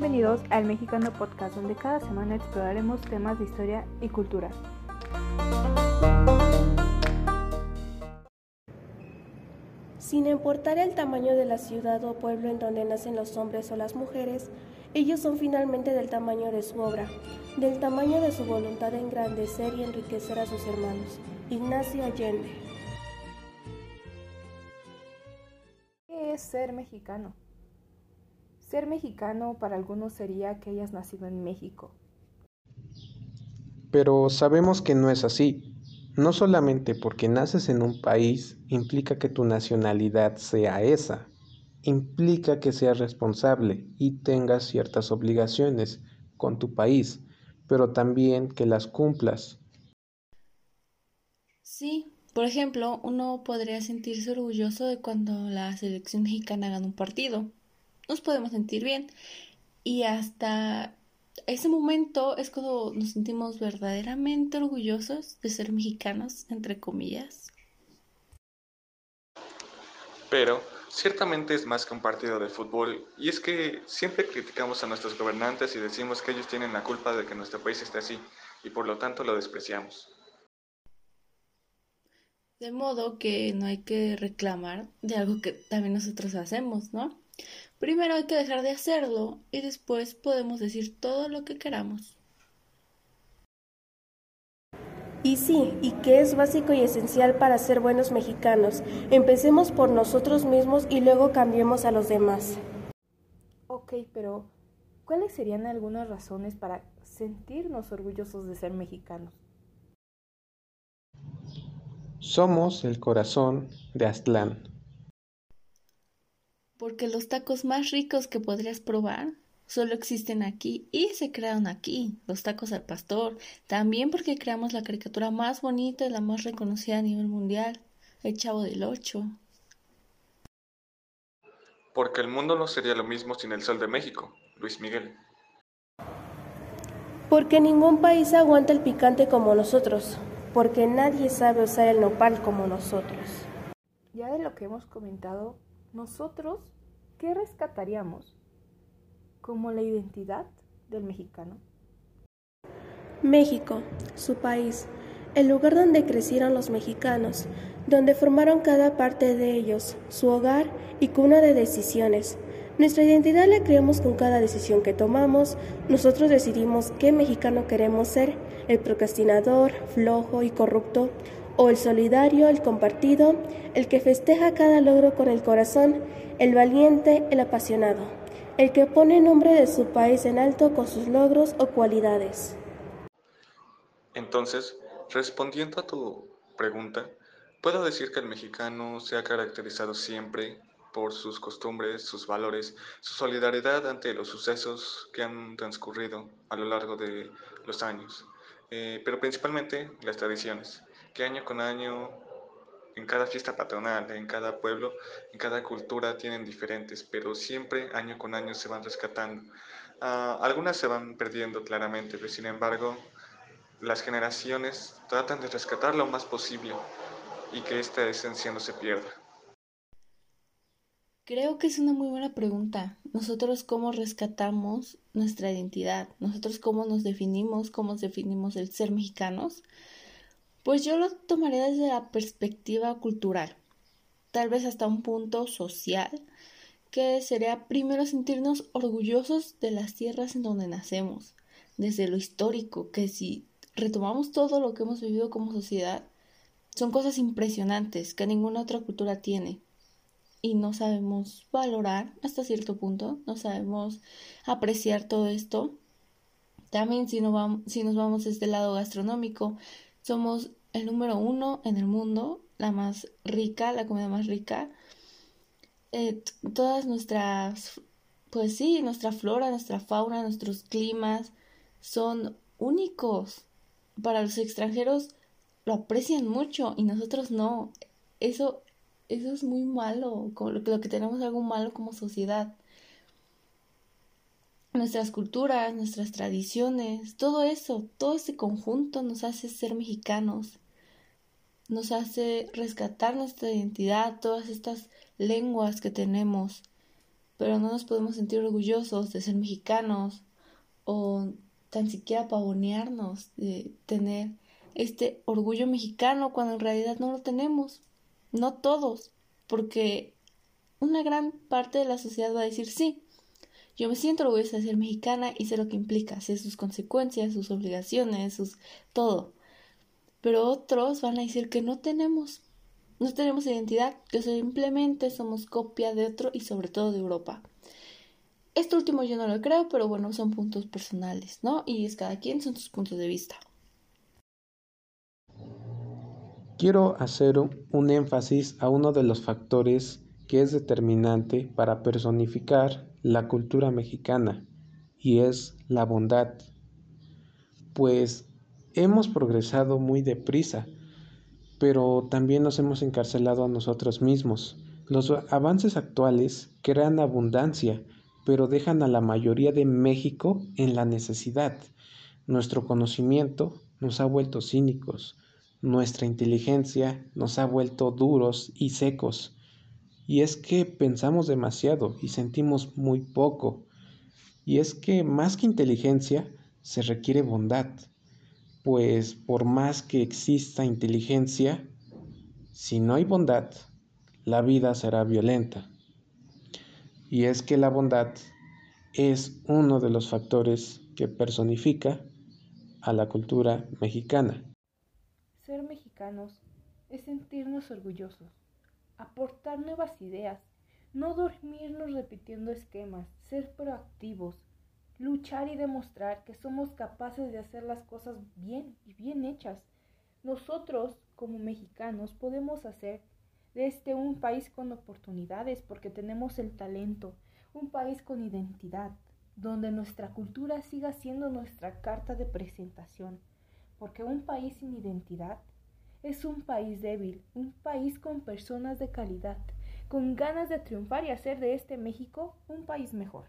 bienvenidos al Mexicano Podcast, donde cada semana exploraremos temas de historia y cultura. Sin importar el tamaño de la ciudad o pueblo en donde nacen los hombres o las mujeres, ellos son finalmente del tamaño de su obra, del tamaño de su voluntad de engrandecer y enriquecer a sus hermanos. Ignacio Allende. ¿Qué es ser mexicano? Ser mexicano para algunos sería que hayas nacido en México. Pero sabemos que no es así. No solamente porque naces en un país implica que tu nacionalidad sea esa, implica que seas responsable y tengas ciertas obligaciones con tu país, pero también que las cumplas. Sí, por ejemplo, uno podría sentirse orgulloso de cuando la selección mexicana gana un partido. Nos podemos sentir bien y hasta ese momento es cuando nos sentimos verdaderamente orgullosos de ser mexicanos, entre comillas. Pero ciertamente es más que un partido de fútbol y es que siempre criticamos a nuestros gobernantes y decimos que ellos tienen la culpa de que nuestro país esté así y por lo tanto lo despreciamos. De modo que no hay que reclamar de algo que también nosotros hacemos, ¿no? Primero hay que dejar de hacerlo y después podemos decir todo lo que queramos. Y sí, y que es básico y esencial para ser buenos mexicanos. Empecemos por nosotros mismos y luego cambiemos a los demás. Ok, pero ¿cuáles serían algunas razones para sentirnos orgullosos de ser mexicanos? Somos el corazón de Aztlán. Porque los tacos más ricos que podrías probar solo existen aquí y se crearon aquí, los tacos al pastor, también porque creamos la caricatura más bonita y la más reconocida a nivel mundial, el Chavo del Ocho. Porque el mundo no sería lo mismo sin el sol de México, Luis Miguel. Porque ningún país aguanta el picante como nosotros, porque nadie sabe usar el nopal como nosotros. Ya de lo que hemos comentado, nosotros, ¿qué rescataríamos? como la identidad del mexicano? México, su país, el lugar donde crecieron los mexicanos, donde formaron cada parte de ellos, su hogar y cuna de decisiones. Nuestra identidad la creamos con cada decisión que tomamos. Nosotros decidimos qué mexicano queremos ser, el procrastinador, flojo y corrupto, o el solidario, el compartido, el que festeja cada logro con el corazón, el valiente, el apasionado el que pone nombre de su país en alto con sus logros o cualidades. Entonces, respondiendo a tu pregunta, puedo decir que el mexicano se ha caracterizado siempre por sus costumbres, sus valores, su solidaridad ante los sucesos que han transcurrido a lo largo de los años, eh, pero principalmente las tradiciones, que año con año en cada fiesta patronal, en cada pueblo, en cada cultura tienen diferentes, pero siempre año con año se van rescatando. Ah, algunas se van perdiendo claramente, pero sin embargo las generaciones tratan de rescatar lo más posible y que esta esencia no se pierda. Creo que es una muy buena pregunta. Nosotros cómo rescatamos nuestra identidad, nosotros cómo nos definimos, cómo definimos el ser mexicanos. Pues yo lo tomaré desde la perspectiva cultural, tal vez hasta un punto social, que sería primero sentirnos orgullosos de las tierras en donde nacemos, desde lo histórico, que si retomamos todo lo que hemos vivido como sociedad, son cosas impresionantes que ninguna otra cultura tiene. Y no sabemos valorar hasta cierto punto, no sabemos apreciar todo esto. También si, si nos vamos desde el lado gastronómico, somos el número uno en el mundo, la más rica, la comida más rica. Eh, todas nuestras, pues sí, nuestra flora, nuestra fauna, nuestros climas son únicos. Para los extranjeros lo aprecian mucho y nosotros no. Eso, eso es muy malo, lo, lo que tenemos algo malo como sociedad nuestras culturas, nuestras tradiciones, todo eso, todo ese conjunto nos hace ser mexicanos, nos hace rescatar nuestra identidad, todas estas lenguas que tenemos. pero no nos podemos sentir orgullosos de ser mexicanos o tan siquiera pavonearnos de tener este orgullo mexicano cuando en realidad no lo tenemos. No todos, porque una gran parte de la sociedad va a decir sí. Yo me siento orgullosa de ser mexicana y sé lo que implica, sé sus consecuencias, sus obligaciones, sus todo. Pero otros van a decir que no tenemos, no tenemos identidad, que simplemente somos copia de otro y sobre todo de Europa. Esto último yo no lo creo, pero bueno, son puntos personales, ¿no? Y es cada quien, son sus puntos de vista. Quiero hacer un énfasis a uno de los factores que es determinante para personificar la cultura mexicana y es la bondad. Pues hemos progresado muy deprisa, pero también nos hemos encarcelado a nosotros mismos. Los avances actuales crean abundancia, pero dejan a la mayoría de México en la necesidad. Nuestro conocimiento nos ha vuelto cínicos, nuestra inteligencia nos ha vuelto duros y secos. Y es que pensamos demasiado y sentimos muy poco. Y es que más que inteligencia se requiere bondad. Pues por más que exista inteligencia, si no hay bondad, la vida será violenta. Y es que la bondad es uno de los factores que personifica a la cultura mexicana. Ser mexicanos es sentirnos orgullosos, aportar nuevas ideas, no dormirnos repitiendo esquemas, ser proactivos, luchar y demostrar que somos capaces de hacer las cosas bien y bien hechas. Nosotros, como mexicanos, podemos hacer de este un país con oportunidades porque tenemos el talento, un país con identidad, donde nuestra cultura siga siendo nuestra carta de presentación porque un país sin identidad es un país débil, un país con personas de calidad, con ganas de triunfar y hacer de este México un país mejor.